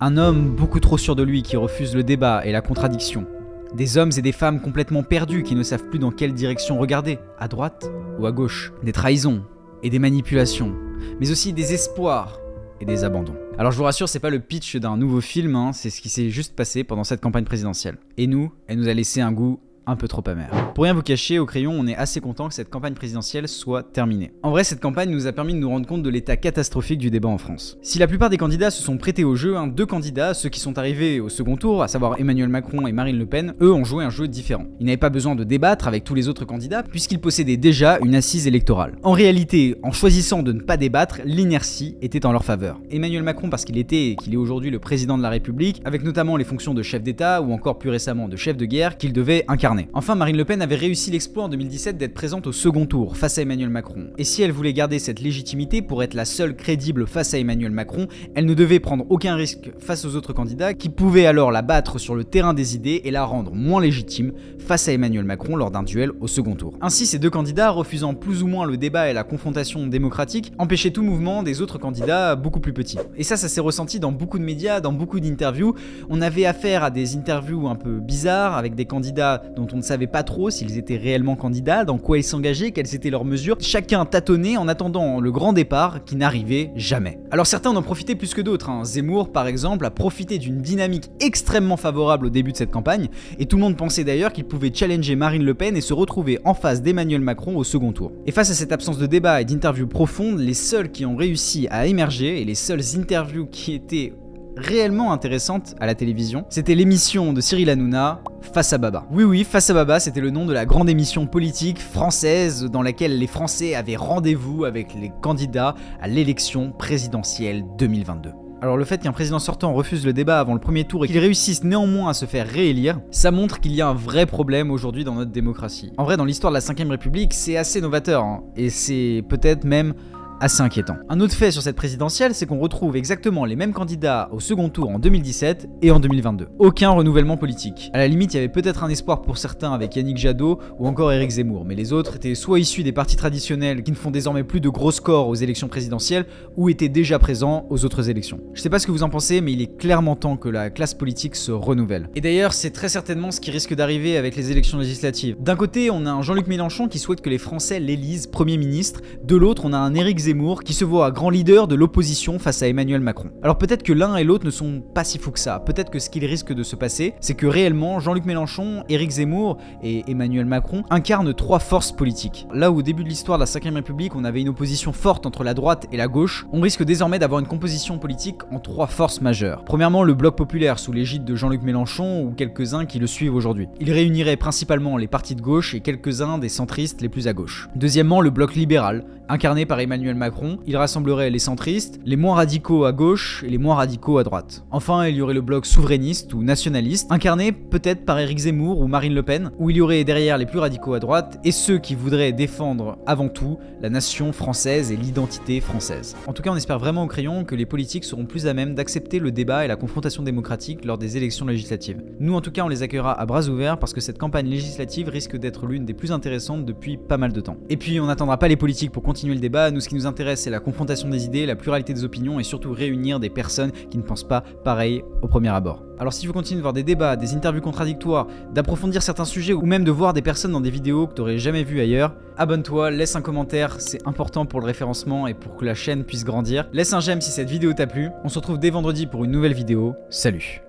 Un homme beaucoup trop sûr de lui qui refuse le débat et la contradiction. Des hommes et des femmes complètement perdus qui ne savent plus dans quelle direction regarder, à droite ou à gauche. Des trahisons et des manipulations, mais aussi des espoirs et des abandons. Alors je vous rassure, c'est pas le pitch d'un nouveau film, hein, c'est ce qui s'est juste passé pendant cette campagne présidentielle. Et nous, elle nous a laissé un goût un peu trop amer. Pour rien vous cacher, au crayon, on est assez content que cette campagne présidentielle soit terminée. En vrai, cette campagne nous a permis de nous rendre compte de l'état catastrophique du débat en France. Si la plupart des candidats se sont prêtés au jeu, hein, deux candidats, ceux qui sont arrivés au second tour, à savoir Emmanuel Macron et Marine Le Pen, eux ont joué un jeu différent. Ils n'avaient pas besoin de débattre avec tous les autres candidats puisqu'ils possédaient déjà une assise électorale. En réalité, en choisissant de ne pas débattre, l'inertie était en leur faveur. Emmanuel Macron parce qu'il était et qu'il est aujourd'hui le président de la République, avec notamment les fonctions de chef d'État ou encore plus récemment de chef de guerre qu'il devait incarner. Enfin, Marine Le Pen avait réussi l'exploit en 2017 d'être présente au second tour face à Emmanuel Macron. Et si elle voulait garder cette légitimité pour être la seule crédible face à Emmanuel Macron, elle ne devait prendre aucun risque face aux autres candidats qui pouvaient alors la battre sur le terrain des idées et la rendre moins légitime face à Emmanuel Macron lors d'un duel au second tour. Ainsi, ces deux candidats, refusant plus ou moins le débat et la confrontation démocratique, empêchaient tout mouvement des autres candidats beaucoup plus petits. Et ça, ça s'est ressenti dans beaucoup de médias, dans beaucoup d'interviews. On avait affaire à des interviews un peu bizarres avec des candidats on ne savait pas trop s'ils étaient réellement candidats, dans quoi ils s'engageaient, quelles étaient leurs mesures. Chacun tâtonnait en attendant le grand départ qui n'arrivait jamais. Alors certains en ont profité plus que d'autres. Hein. Zemmour, par exemple, a profité d'une dynamique extrêmement favorable au début de cette campagne, et tout le monde pensait d'ailleurs qu'il pouvait challenger Marine Le Pen et se retrouver en face d'Emmanuel Macron au second tour. Et face à cette absence de débat et d'interviews profondes, les seuls qui ont réussi à émerger et les seules interviews qui étaient réellement intéressante à la télévision, c'était l'émission de Cyril Hanouna, Face à Baba. Oui oui, Face à Baba, c'était le nom de la grande émission politique française dans laquelle les Français avaient rendez-vous avec les candidats à l'élection présidentielle 2022. Alors le fait qu'un président sortant refuse le débat avant le premier tour et qu'il réussisse néanmoins à se faire réélire, ça montre qu'il y a un vrai problème aujourd'hui dans notre démocratie. En vrai, dans l'histoire de la 5ème République, c'est assez novateur, hein, et c'est peut-être même assez inquiétant. Un autre fait sur cette présidentielle, c'est qu'on retrouve exactement les mêmes candidats au second tour en 2017 et en 2022. Aucun renouvellement politique. À la limite, il y avait peut-être un espoir pour certains avec Yannick Jadot ou encore Éric Zemmour, mais les autres étaient soit issus des partis traditionnels qui ne font désormais plus de gros scores aux élections présidentielles ou étaient déjà présents aux autres élections. Je sais pas ce que vous en pensez, mais il est clairement temps que la classe politique se renouvelle. Et d'ailleurs, c'est très certainement ce qui risque d'arriver avec les élections législatives. D'un côté, on a un Jean-Luc Mélenchon qui souhaite que les Français l'élisent Premier ministre, de l'autre, on a un Éric Zemmour Qui se voit grand leader de l'opposition face à Emmanuel Macron. Alors peut-être que l'un et l'autre ne sont pas si fous que ça. Peut-être que ce qu'il risque de se passer, c'est que réellement Jean-Luc Mélenchon, Éric Zemmour et Emmanuel Macron incarnent trois forces politiques. Là où au début de l'histoire de la 5ème République, on avait une opposition forte entre la droite et la gauche, on risque désormais d'avoir une composition politique en trois forces majeures. Premièrement, le bloc populaire sous l'égide de Jean-Luc Mélenchon ou quelques-uns qui le suivent aujourd'hui. Il réunirait principalement les partis de gauche et quelques-uns des centristes les plus à gauche. Deuxièmement, le bloc libéral, incarné par Emmanuel Macron, il rassemblerait les centristes, les moins radicaux à gauche et les moins radicaux à droite. Enfin, il y aurait le bloc souverainiste ou nationaliste, incarné peut-être par Éric Zemmour ou Marine Le Pen, où il y aurait derrière les plus radicaux à droite et ceux qui voudraient défendre avant tout la nation française et l'identité française. En tout cas, on espère vraiment au crayon que les politiques seront plus à même d'accepter le débat et la confrontation démocratique lors des élections législatives. Nous, en tout cas, on les accueillera à bras ouverts parce que cette campagne législative risque d'être l'une des plus intéressantes depuis pas mal de temps. Et puis, on n'attendra pas les politiques pour continuer le débat. Nous, ce qui nous intéresse, c'est la confrontation des idées, la pluralité des opinions et surtout réunir des personnes qui ne pensent pas pareil au premier abord. Alors si vous continuez de voir des débats, des interviews contradictoires, d'approfondir certains sujets ou même de voir des personnes dans des vidéos que tu n'aurais jamais vues ailleurs, abonne-toi, laisse un commentaire, c'est important pour le référencement et pour que la chaîne puisse grandir. Laisse un j'aime si cette vidéo t'a plu. On se retrouve dès vendredi pour une nouvelle vidéo. Salut